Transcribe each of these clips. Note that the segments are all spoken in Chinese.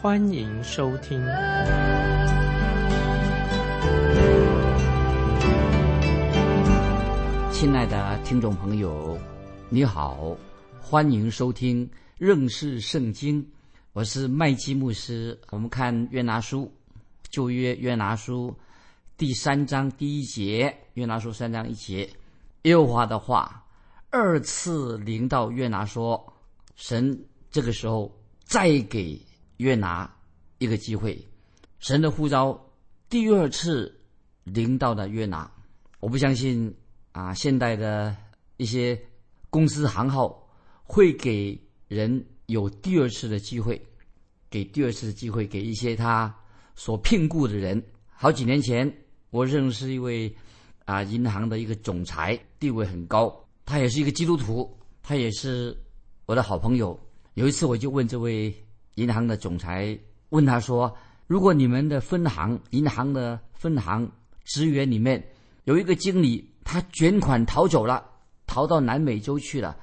欢迎收听。亲爱的听众朋友，你好，欢迎收听认识圣经，我是麦基牧师。我们看约拿书，旧约约拿书。第三章第一节，约拿书三章一节，耶和华的话二次临到约拿说：“神这个时候再给约拿一个机会。”神的呼召第二次临到的约拿，我不相信啊，现代的一些公司行号会给人有第二次的机会，给第二次的机会给一些他所聘雇的人。好几年前。我认识一位啊，银行的一个总裁，地位很高，他也是一个基督徒，他也是我的好朋友。有一次，我就问这位银行的总裁，问他说：“如果你们的分行银行的分行职员里面有一个经理，他卷款逃走了，逃到南美洲去了，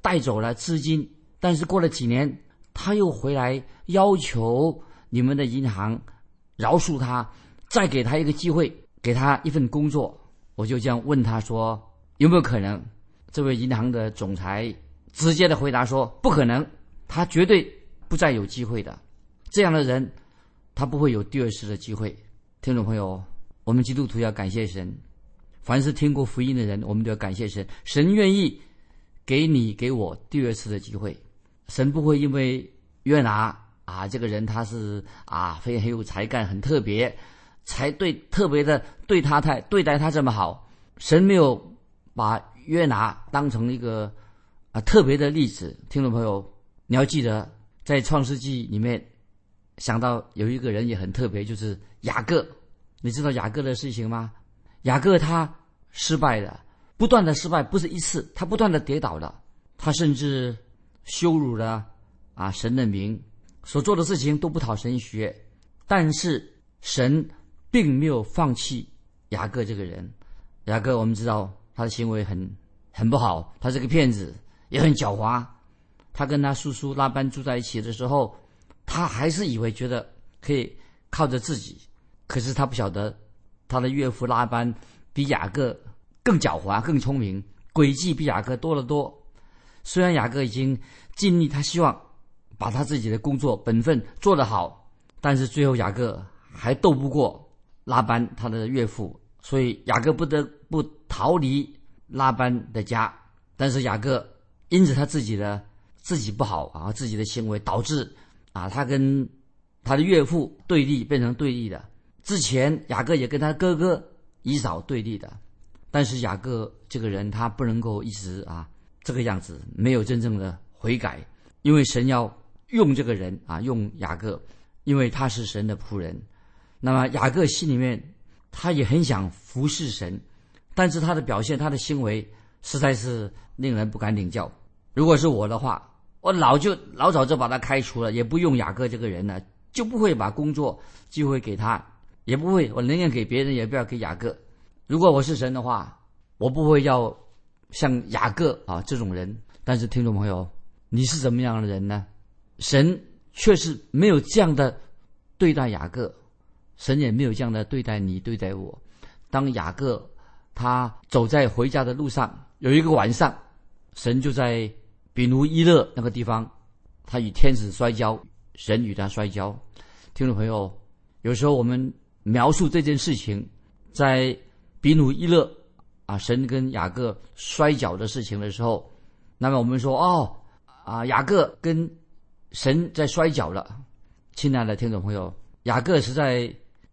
带走了资金，但是过了几年，他又回来要求你们的银行饶恕他，再给他一个机会。”给他一份工作，我就这样问他说：“有没有可能？”这位银行的总裁直接的回答说：“不可能，他绝对不再有机会的。这样的人，他不会有第二次的机会。”听众朋友，我们基督徒要感谢神，凡是听过福音的人，我们都要感谢神。神愿意给你给我第二次的机会，神不会因为约拿啊这个人他是啊非常很有才干，很特别。才对，特别的对他太对待他这么好，神没有把约拿当成一个啊特别的例子。听众朋友，你要记得，在创世纪里面想到有一个人也很特别，就是雅各。你知道雅各的事情吗？雅各他失败了，不断的失败，不是一次，他不断的跌倒了，他甚至羞辱了啊神的名，所做的事情都不讨神学但是神。并没有放弃雅各这个人。雅各，我们知道他的行为很很不好，他是个骗子，也很狡猾。他跟他叔叔拉班住在一起的时候，他还是以为觉得可以靠着自己。可是他不晓得，他的岳父拉班比雅各更狡猾、更聪明，诡计比雅各多得多。虽然雅各已经尽力，他希望把他自己的工作本分做得好，但是最后雅各还斗不过。拉班他的岳父，所以雅各不得不逃离拉班的家。但是雅各因此他自己的自己不好啊，自己的行为导致啊他跟他的岳父对立，变成对立的。之前雅各也跟他哥哥以扫对立的，但是雅各这个人他不能够一直啊这个样子，没有真正的悔改，因为神要用这个人啊用雅各，因为他是神的仆人。那么雅各心里面，他也很想服侍神，但是他的表现、他的行为实在是令人不敢领教。如果是我的话，我老就老早就把他开除了，也不用雅各这个人了，就不会把工作机会给他，也不会我宁愿给别人，也不要给雅各。如果我是神的话，我不会要像雅各啊这种人。但是听众朋友，你是怎么样的人呢？神却是没有这样的对待雅各。神也没有这样的对待你，对待我。当雅各他走在回家的路上，有一个晚上，神就在比努伊勒那个地方，他与天使摔跤，神与他摔跤。听众朋友，有时候我们描述这件事情，在比努伊勒啊，神跟雅各摔跤的事情的时候，那么我们说哦啊，雅各跟神在摔跤了。亲爱的听众朋友，雅各是在。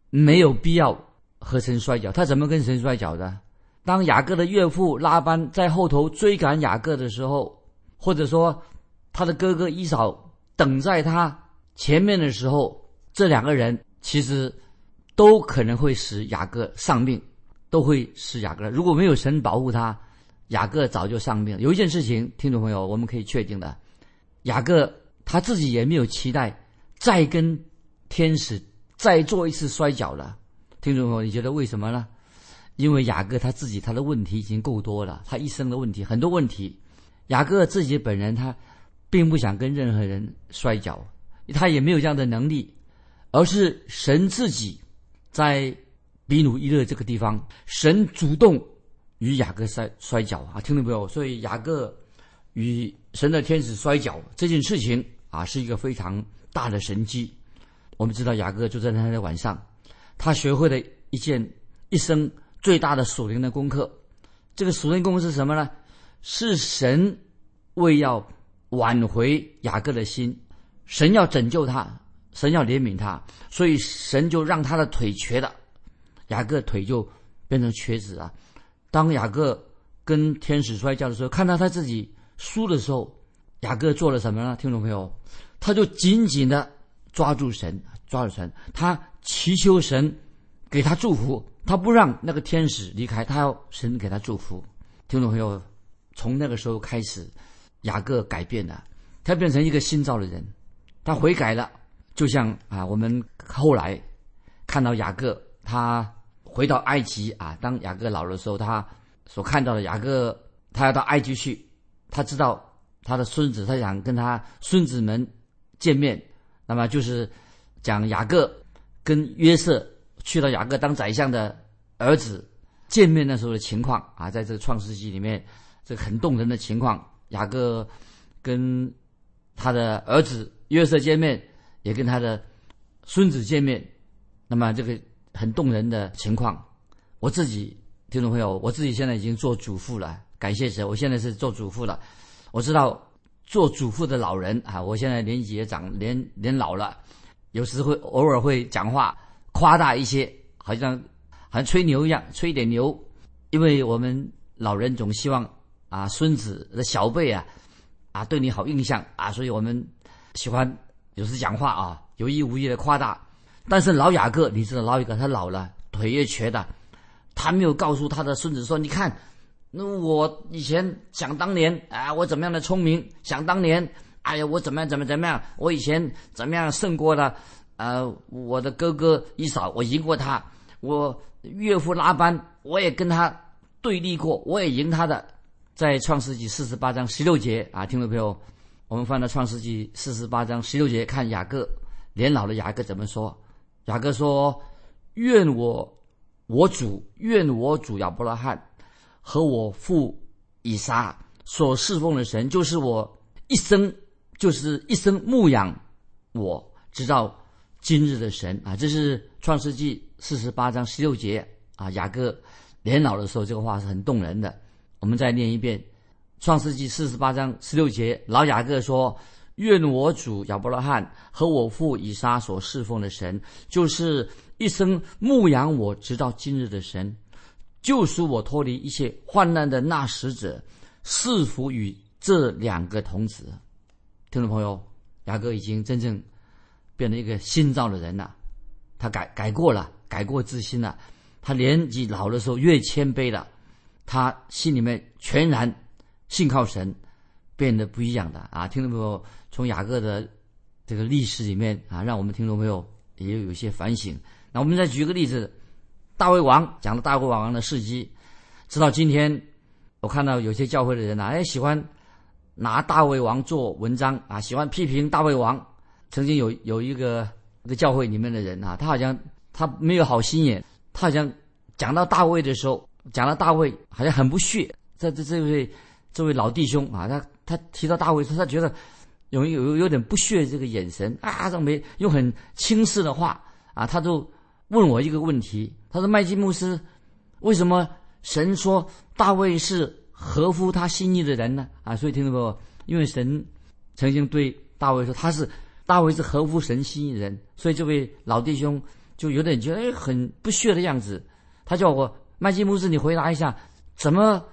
没有必要和神摔跤，他怎么跟神摔跤的？当雅各的岳父拉班在后头追赶雅各的时候，或者说他的哥哥伊扫等在他前面的时候，这两个人其实都可能会使雅各丧命，都会使雅各。如果没有神保护他，雅各早就丧命。有一件事情，听众朋友，我们可以确定的，雅各他自己也没有期待再跟天使再做一次摔跤了。听众朋友，你觉得为什么呢？因为雅各他自己他的问题已经够多了，他一生的问题很多问题。雅各自己本人他并不想跟任何人摔跤，他也没有这样的能力，而是神自己在比努伊勒这个地方，神主动与雅各摔摔跤啊！听到没有？所以雅各与神的天使摔跤这件事情啊，是一个非常大的神迹。我们知道雅各就在那天晚上，他学会了一件一生。最大的属灵的功课，这个属灵功课是什么呢？是神为要挽回雅各的心，神要拯救他，神要怜悯他，所以神就让他的腿瘸的，雅各腿就变成瘸子啊。当雅各跟天使摔跤的时候，看到他自己输的时候，雅各做了什么呢？听众朋友，他就紧紧的抓住神，抓住神，他祈求神给他祝福。他不让那个天使离开，他要神给他祝福。听众朋友，从那个时候开始，雅各改变了，他变成一个新造的人，他悔改了。就像啊，我们后来看到雅各，他回到埃及啊，当雅各老的时候，他所看到的雅各，他要到埃及去，他知道他的孙子，他想跟他孙子们见面，那么就是讲雅各跟约瑟。去到雅各当宰相的儿子见面那时候的情况啊，在这个创世纪里面，这很动人的情况。雅各跟他的儿子约瑟见面，也跟他的孙子见面，那么这个很动人的情况。我自己听众朋友，我自己现在已经做主妇了，感谢神，我现在是做主妇了。我知道做主妇的老人啊，我现在年纪也长，年年老了，有时会偶尔会讲话。夸大一些，好像好像吹牛一样，吹一点牛，因为我们老人总希望啊，孙子的小辈啊，啊对你好印象啊，所以我们喜欢有时讲话啊，有意无意的夸大。但是老雅各，你知道老雅各他老了，腿也瘸的，他没有告诉他的孙子说：“你看，那我以前想当年啊，我怎么样的聪明？想当年，哎呀，我怎么样怎么怎么样？我以前怎么样胜过了？”呃，我的哥哥一嫂，我赢过他；我岳父拉班，我也跟他对立过，我也赢他的。在创世纪四十八章十六节啊，听众朋友，我们翻到创世纪四十八章十六节，看雅各年老的雅各怎么说？雅各说：“愿我我主，愿我主亚伯拉罕和我父以撒所侍奉的神，就是我一生，就是一生牧养我，直到。”今日的神啊，这是创世纪四十八章十六节啊。雅各年老的时候，这个话是很动人的。我们再念一遍：创世纪四十八章十六节，老雅各说：“愿我主亚伯拉罕和我父以撒所侍奉的神，就是一生牧养我直到今日的神，救赎我脱离一切患难的那使者，赐福与这两个童子。”听众朋友，雅各已经真正。变成一个新造的人了，他改改过了，改过自新了。他年纪老的时候越谦卑了，他心里面全然信靠神，变得不一样的啊！听众朋友，从雅各的这个历史里面啊，让我们听众朋友也有一些反省。那我们再举个例子，大卫王讲了大卫王的事迹，直到今天，我看到有些教会的人啊，哎，喜欢拿大卫王做文章啊，喜欢批评大卫王。曾经有有一个一个教会里面的人啊，他好像他没有好心眼，他好像讲到大卫的时候，讲到大卫好像很不屑。这这这位这位老弟兄啊，他他提到大卫，他他觉得有有有点不屑这个眼神啊，这没用很轻视的话啊，他就问我一个问题，他说麦基牧师，为什么神说大卫是合乎他心意的人呢？啊，所以听到不？因为神曾经对大卫说他是。大卫是合乎神心意的人，所以这位老弟兄就有点觉得哎很不屑的样子。他叫我麦基姆斯，你回答一下，怎么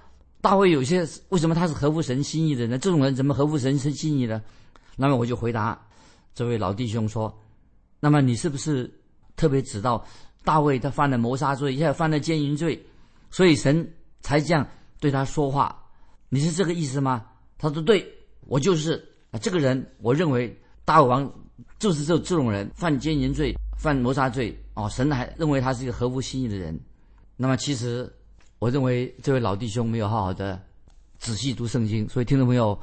大卫有些为什么他是合乎神心意的呢？这种人怎么合乎神神心意呢？那么我就回答这位老弟兄说：那么你是不是特别知道大卫他犯了谋杀罪，也犯了奸淫罪，所以神才这样对他说话。你是这个意思吗？他说：“对，我就是啊，这个人，我认为大卫王就是这这种人，犯奸淫罪，犯谋杀罪。哦，神还认为他是一个合乎心意的人。那么，其实我认为这位老弟兄没有好好的仔细读圣经，所以听众朋友，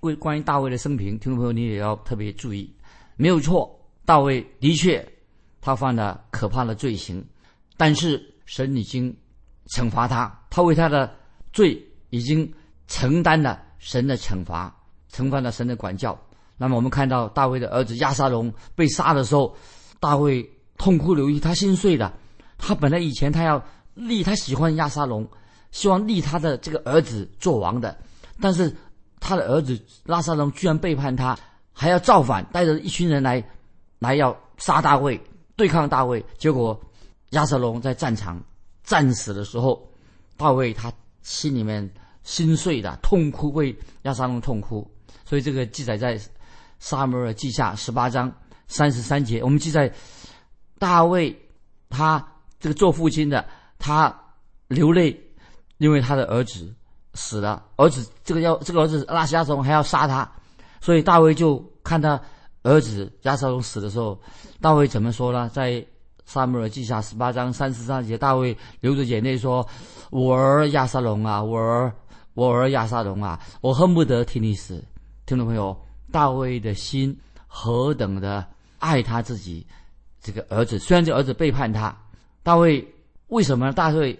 关关于大卫的生平，听众朋友你也要特别注意。没有错，大卫的确他犯了可怕的罪行，但是神已经惩罚他，他为他的罪已经承担了。”神的惩罚，承担了神的管教。那么我们看到大卫的儿子亚沙龙被杀的时候，大卫痛哭流涕，他心碎的。他本来以前他要立，他喜欢亚沙龙，希望立他的这个儿子做王的。但是他的儿子拉沙龙居然背叛他，还要造反，带着一群人来，来要杀大卫，对抗大卫。结果亚沙龙在战场战死的时候，大卫他心里面。心碎的痛哭，为亚沙龙痛哭，所以这个记载在《撒母耳记下》十八章三十三节。我们记载大卫他这个做父亲的，他流泪，因为他的儿子死了，儿子这个要这个儿子拉亚沙龙还要杀他，所以大卫就看他儿子亚沙龙死的时候，大卫怎么说呢？在《撒母耳记下》十八章三十三节，大卫流着眼泪说：“我儿亚沙龙啊，我儿。”我儿亚撒龙啊，我恨不得替你死。听众朋友，大卫的心何等的爱他自己这个儿子，虽然这儿子背叛他，大卫为什么？大卫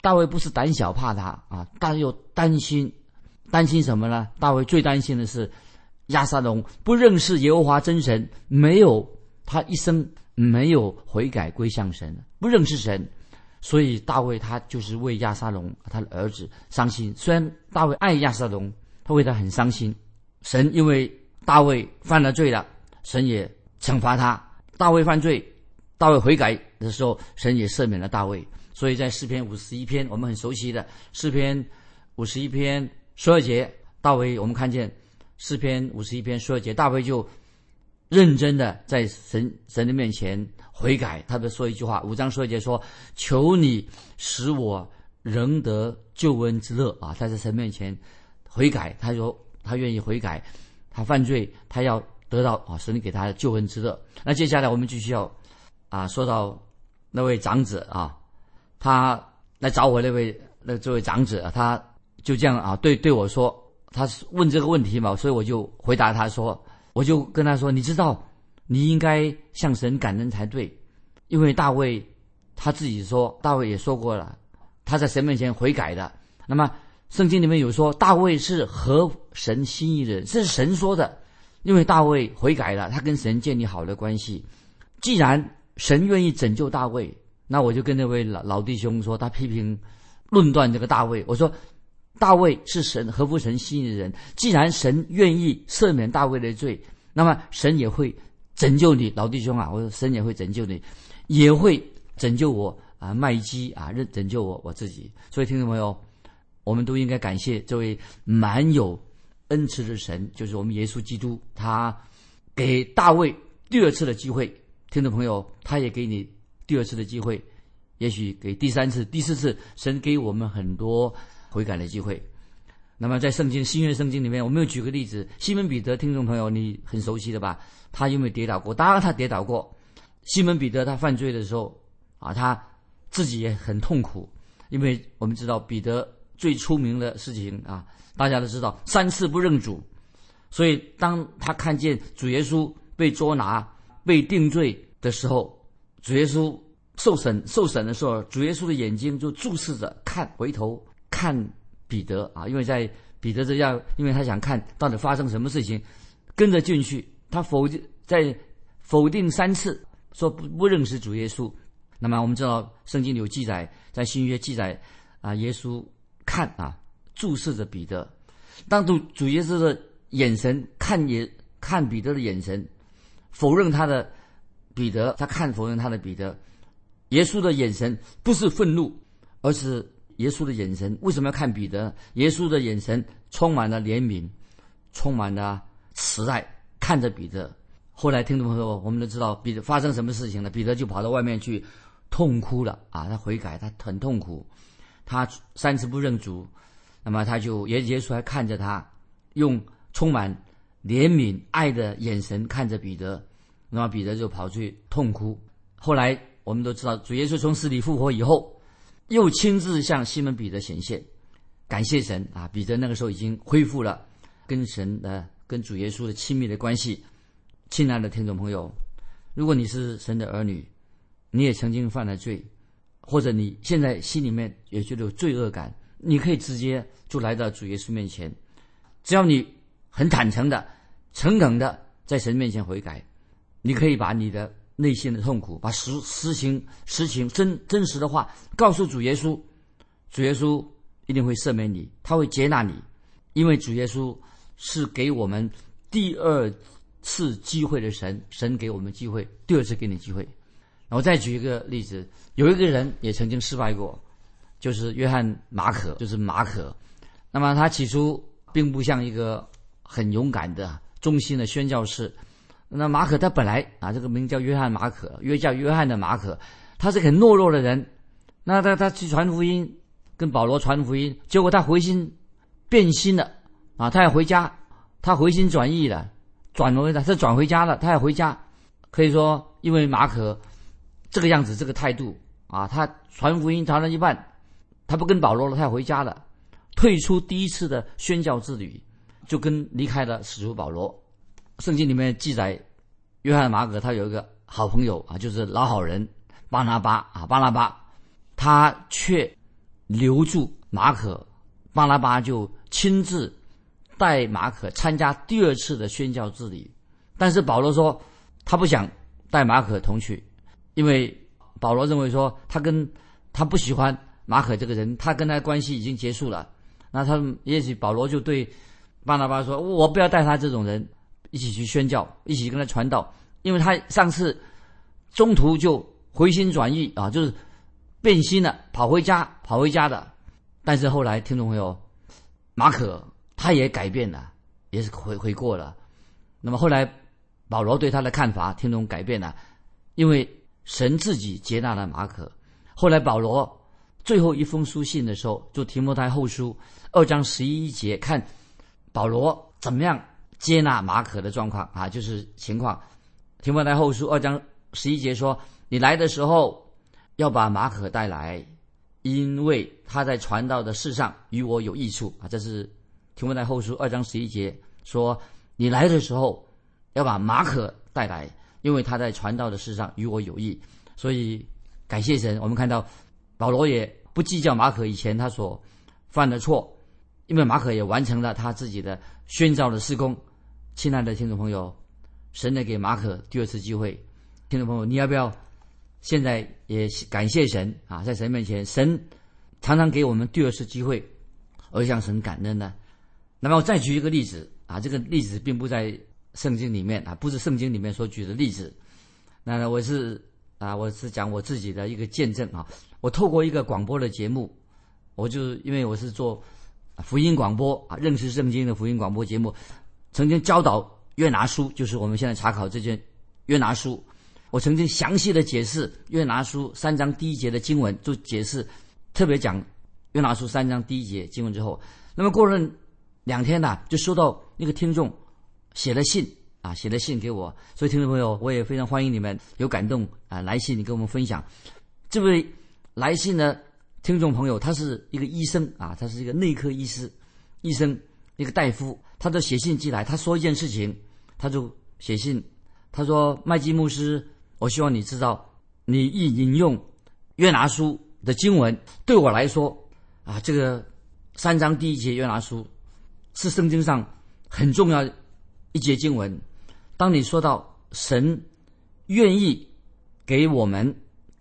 大卫不是胆小怕他啊，但又担心，担心什么呢？大卫最担心的是亚撒龙不认识耶和华真神，没有他一生没有悔改归向神，不认识神。所以大卫他就是为亚沙龙他的儿子伤心。虽然大卫爱亚沙龙，他为他很伤心。神因为大卫犯了罪了，神也惩罚他。大卫犯罪，大卫悔改的时候，神也赦免了大卫。所以在诗篇五十一篇，我们很熟悉的诗篇五十一篇十二节，大卫我们看见诗篇五十一篇十二节，大卫就认真的在神神的面前。悔改，他的说一句话，五章说一节说：“求你使我仍得救恩之乐啊！”他在神面前悔改，他说他愿意悔改，他犯罪，他要得到啊神给他的救恩之乐。那接下来我们就需要啊说到那位长子啊，他来找我那位那这位长子，他就这样啊对对我说，他是问这个问题嘛，所以我就回答他说，我就跟他说，你知道。你应该向神感恩才对，因为大卫他自己说，大卫也说过了，他在神面前悔改的。那么圣经里面有说，大卫是合神心意的人，这是神说的。因为大卫悔改了，他跟神建立好的关系。既然神愿意拯救大卫，那我就跟那位老老弟兄说，他批评论断这个大卫，我说大卫是神合乎神心意的人。既然神愿意赦免大卫的罪，那么神也会。拯救你，老弟兄啊！我说神也会拯救你，也会拯救我啊！麦基啊，认拯救我我自己。所以听众朋友，我们都应该感谢这位满有恩慈的神，就是我们耶稣基督，他给大卫第二次的机会。听众朋友，他也给你第二次的机会，也许给第三次、第四次，神给我们很多悔改的机会。那么在圣经新约圣经里面，我们又举个例子，西门彼得，听众朋友你很熟悉的吧？他有没有跌倒过，当然他跌倒过。西门彼得他犯罪的时候，啊，他自己也很痛苦，因为我们知道彼得最出名的事情啊，大家都知道三次不认主。所以当他看见主耶稣被捉拿、被定罪的时候，主耶稣受审受审的时候，主耶稣的眼睛就注视着看，回头看彼得啊，因为在彼得这样，因为他想看到底发生什么事情，跟着进去。他否定在否定三次，说不不认识主耶稣。那么我们知道圣经有记载，在新约记载啊，耶稣看啊注视着彼得，当主主耶稣的眼神看也看彼得的眼神，否认他的彼得，他看否认他的彼得。耶稣的眼神不是愤怒，而是耶稣的眼神为什么要看彼得？耶稣的眼神充满了怜悯，充满了慈爱。看着彼得，后来听众朋友，我们都知道彼得发生什么事情了。彼得就跑到外面去痛哭了啊！他悔改，他很痛苦，他三次不认主。那么他就耶耶稣还看着他，用充满怜悯爱的眼神看着彼得。那么彼得就跑去痛哭。后来我们都知道，主耶稣从死里复活以后，又亲自向西门彼得显现，感谢神啊！彼得那个时候已经恢复了跟神的、跟主耶稣的亲密的关系。亲爱的听众朋友，如果你是神的儿女，你也曾经犯了罪，或者你现在心里面也觉得有罪恶感，你可以直接就来到主耶稣面前，只要你很坦诚的、诚恳的在神面前悔改，你可以把你的。内心的痛苦，把实实情、实情、真真实的话告诉主耶稣，主耶稣一定会赦免你，他会接纳你，因为主耶稣是给我们第二次机会的神，神给我们机会，第二次给你机会。我再举一个例子，有一个人也曾经失败过，就是约翰马可，就是马可。那么他起初并不像一个很勇敢的、忠心的宣教士。那马可他本来啊，这个名叫约翰马可，约叫约翰的马可，他是很懦弱的人。那他他去传福音，跟保罗传福音，结果他回心变心了啊，他要回家，他回心转意了，转回他他转回家了，他要回家。可以说，因为马可这个样子，这个态度啊，他传福音传了一半，他不跟保罗了，他要回家了，退出第一次的宣教之旅，就跟离开了使徒保罗。圣经里面记载，约翰马可他有一个好朋友啊，就是老好人巴拿巴啊，巴拿巴，他却留住马可，巴拿巴就亲自带马可参加第二次的宣教之旅。但是保罗说他不想带马可同去，因为保罗认为说他跟他不喜欢马可这个人，他跟他关系已经结束了。那他也许保罗就对巴拿巴说：“我不要带他这种人。”一起去宣教，一起跟他传道，因为他上次中途就回心转意啊，就是变心了，跑回家，跑回家的。但是后来听众朋友，马可他也改变了，也是悔悔过了。那么后来保罗对他的看法，听众改变了，因为神自己接纳了马可。后来保罗最后一封书信的时候，就提摩太后书二章十一节，看保罗怎么样。接纳马可的状况啊，就是情况。提摩太后书二章十一节说：“你来的时候要把马可带来，因为他在传道的事上与我有益处啊。”这是提摩太后书二章十一节说：“你来的时候要把马可带来，因为他在传道的事上与我有益。”所以感谢神，我们看到保罗也不计较马可以前他所犯的错。因为马可也完成了他自己的宣召的施工，亲爱的听众朋友，神呢给马可第二次机会，听众朋友，你要不要现在也感谢神啊？在神面前，神常常给我们第二次机会，而向神感恩呢？那么我再举一个例子啊，这个例子并不在圣经里面啊，不是圣经里面所举的例子。那我是啊，我是讲我自己的一个见证啊，我透过一个广播的节目，我就因为我是做。福音广播啊，认识圣经的福音广播节目，曾经教导约拿书，就是我们现在查考这件约拿书。我曾经详细的解释约拿书三章第一节的经文，就解释特别讲约拿书三章第一节经文之后，那么过了两天呢，就收到那个听众写了信啊，写了信给我。所以听众朋友，我也非常欢迎你们有感动啊来信，你跟我们分享。这位来信呢？听众朋友，他是一个医生啊，他是一个内科医师，医生一个大夫，他就写信寄来，他说一件事情，他就写信，他说麦基牧师，我希望你知道，你一引用约拿书的经文，对我来说啊，这个三章第一节约拿书是圣经上很重要一节经文。当你说到神愿意给我们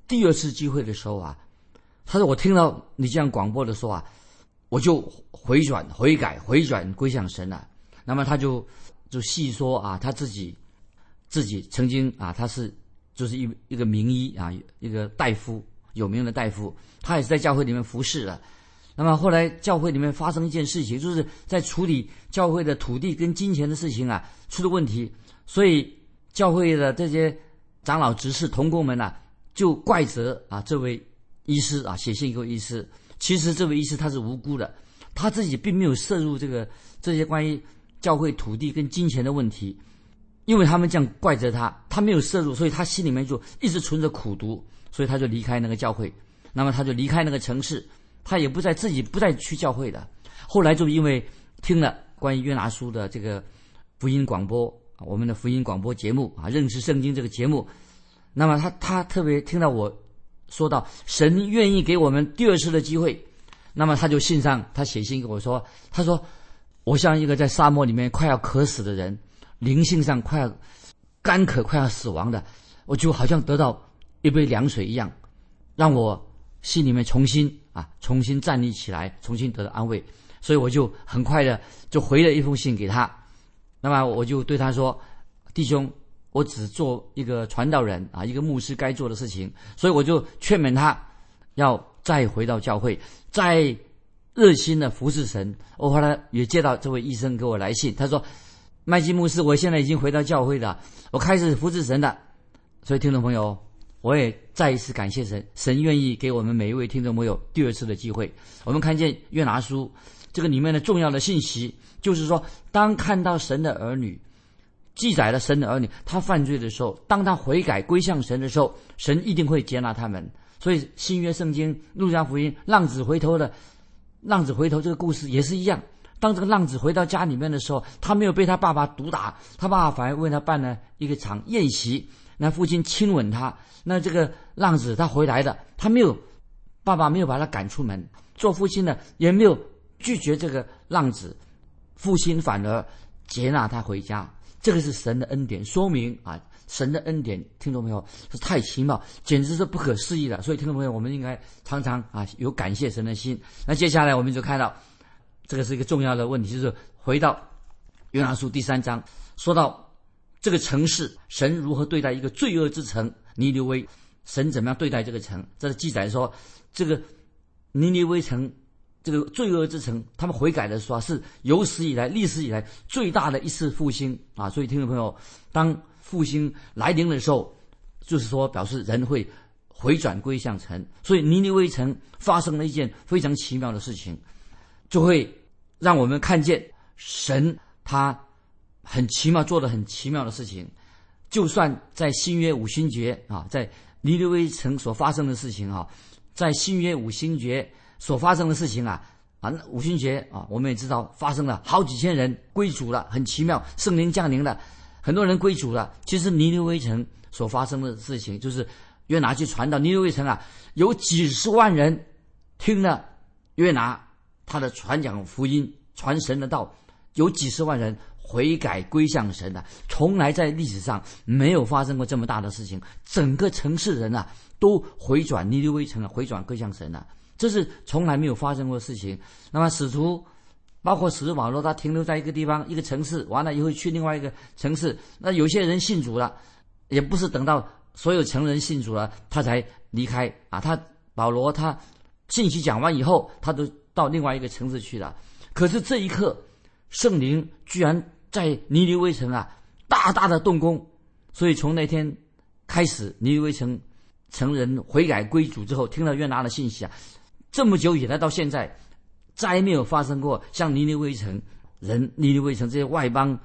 第二次机会的时候啊。他说：“我听到你这样广播的时候啊，我就回转、悔改、回转归向神了。那么他就就细说啊，他自己自己曾经啊，他是就是一一个名医啊，一个大夫，有名的大夫，他也是在教会里面服侍的。那么后来教会里面发生一件事情，就是在处理教会的土地跟金钱的事情啊，出了问题，所以教会的这些长老、执事、同工们呐、就怪责啊这位医师啊，写信给医师。其实这位医师他是无辜的，他自己并没有涉入这个这些关于教会土地跟金钱的问题，因为他们这样怪责他，他没有涉入，所以他心里面就一直存着苦毒，所以他就离开那个教会。那么他就离开那个城市，他也不再自己不再去教会的。后来就因为听了关于约拿书的这个福音广播，我们的福音广播节目啊，认识圣经这个节目，那么他他特别听到我说到神愿意给我们第二次的机会，那么他就信上他写信给我说，他说我像一个在沙漠里面快要渴死的人，灵性上快要干渴快要死亡的，我就好像得到一杯凉水一样，让我心里面重新啊重新站立起来，重新得到安慰。所以我就很快的就回了一封信给他，那么我就对他说：“弟兄，我只做一个传道人啊，一个牧师该做的事情。”所以我就劝勉他要再回到教会，再热心的服侍神。我后来也接到这位医生给我来信，他说：“麦基牧师，我现在已经回到教会了，我开始服侍神了。”所以听众朋友，我也再一次感谢神，神愿意给我们每一位听众朋友第二次的机会。我们看见约拿书。这个里面的重要的信息，就是说，当看到神的儿女记载了神的儿女他犯罪的时候，当他悔改归向神的时候，神一定会接纳他们。所以新约圣经路加福音浪子回头的浪子回头这个故事也是一样。当这个浪子回到家里面的时候，他没有被他爸爸毒打，他爸爸反而为他办了一个场宴席，那父亲亲吻他。那这个浪子他回来的，他没有爸爸没有把他赶出门，做父亲的也没有。拒绝这个浪子，父亲反而接纳他回家，这个是神的恩典，说明啊，神的恩典，听众朋友是太奇妙，简直是不可思议的。所以，听众朋友，我们应该常常啊有感谢神的心。那接下来我们就看到，这个是一个重要的问题，就是回到约拿书第三章，说到这个城市，神如何对待一个罪恶之城尼尼微，神怎么样对待这个城？这是记载说，这个尼尼微城。这个罪恶之城，他们悔改的时候是有史以来、历史以来最大的一次复兴啊！所以，听众朋友，当复兴来临的时候，就是说表示人会回转归向神。所以，尼尼微城发生了一件非常奇妙的事情，就会让我们看见神他很奇妙做的很奇妙的事情。就算在新约五星节啊，在尼尼微城所发生的事情啊，在新约五星节。所发生的事情啊啊，那五旬节啊，我们也知道发生了好几千人归主了，很奇妙，圣灵降临了，很多人归主了。其实尼尼微城所发生的事情，就是约拿去传到尼尼微城啊，有几十万人听了约拿他的传讲福音、传神的道，有几十万人悔改归向神的，从来在历史上没有发生过这么大的事情，整个城市人啊都回转尼尼微城啊，回转归向神了。这是从来没有发生过的事情。那么使徒，包括使徒保罗，他停留在一个地方、一个城市，完了以后去另外一个城市。那有些人信主了，也不是等到所有成人信主了，他才离开啊。他保罗他信息讲完以后，他都到另外一个城市去了。可是这一刻，圣灵居然在尼尼微城啊大大的动工。所以从那天开始，尼尼微城成人悔改归主之后，听到约拿的信息啊。这么久以来，到现在，再没有发生过像尼尼微城人、尼尼微城这些外邦、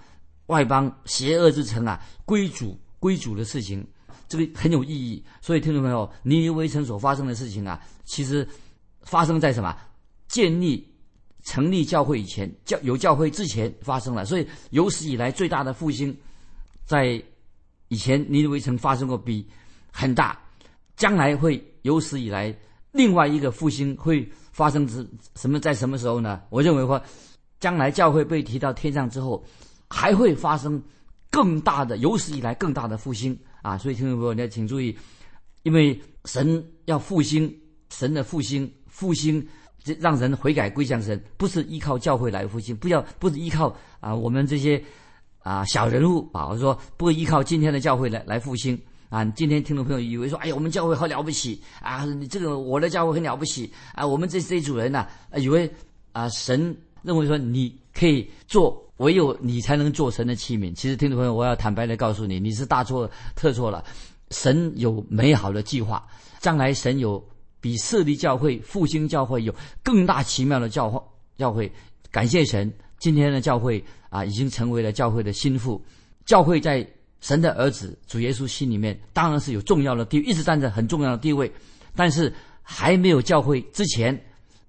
外邦邪恶之城啊归主、归主的事情，这个很有意义。所以，听众朋友，尼尼微城所发生的事情啊，其实发生在什么？建立、成立教会以前，教有教会之前发生了。所以，有史以来最大的复兴，在以前尼尼微城发生过，比很大，将来会有史以来。另外一个复兴会发生之什么？在什么时候呢？我认为话，将来教会被提到天上之后，还会发生更大的、有史以来更大的复兴啊！所以听众朋友，你要请注意，因为神要复兴，神的复兴，复兴这让人悔改归向神，不是依靠教会来复兴，不要不是依靠啊我们这些啊小人物啊，我说不依靠今天的教会来来复兴。啊，今天听众朋友以为说，哎呀，我们教会好了不起啊！你这个我的教会很了不起啊！我们这这一组人呢，以为啊，神认为说你可以做，唯有你才能做神的器皿。其实，听众朋友，我要坦白的告诉你，你是大错特错了。神有美好的计划，将来神有比设立教会、复兴教会有更大奇妙的教会。教会感谢神，今天的教会啊，已经成为了教会的心腹。教会在神的儿子主耶稣心里面，当然是有重要的地位，一直站在很重要的地位。但是还没有教会之前，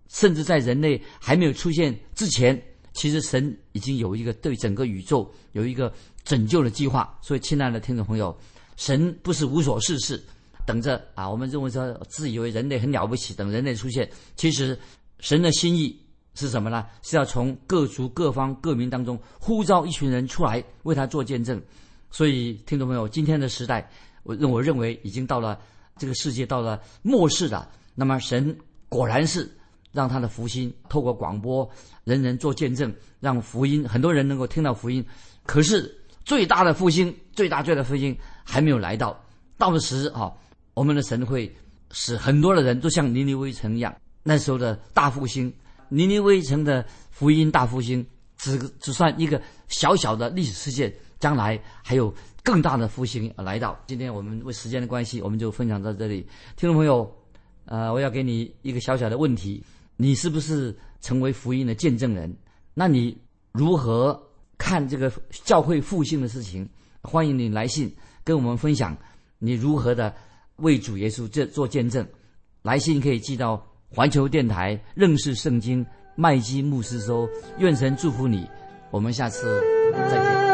甚至在人类还没有出现之前，其实神已经有一个对整个宇宙有一个拯救的计划。所以，亲爱的听众朋友。神不是无所事事，等着啊！我们认为说自以为人类很了不起，等人类出现。其实，神的心意是什么呢？是要从各族、各方、各民当中呼召一群人出来为他做见证。所以，听众朋友，今天的时代，我认我认为已经到了这个世界到了末世了。那么，神果然是让他的福音透过广播，人人做见证，让福音很多人能够听到福音。可是，最大的复兴，最大最大的复兴。还没有来到，到时啊，我们的神会使很多的人都像尼尼微城一样。那时候的大复兴，尼尼微城的福音大复兴，只只算一个小小的历史事件。将来还有更大的复兴来到。今天我们为时间的关系，我们就分享到这里。听众朋友，呃，我要给你一个小小的问题：你是不是成为福音的见证人？那你如何看这个教会复兴的事情？欢迎你来信。跟我们分享你如何的为主耶稣这做见证，来信可以寄到环球电台认识圣经麦基牧师收，愿神祝福你，我们下次再见。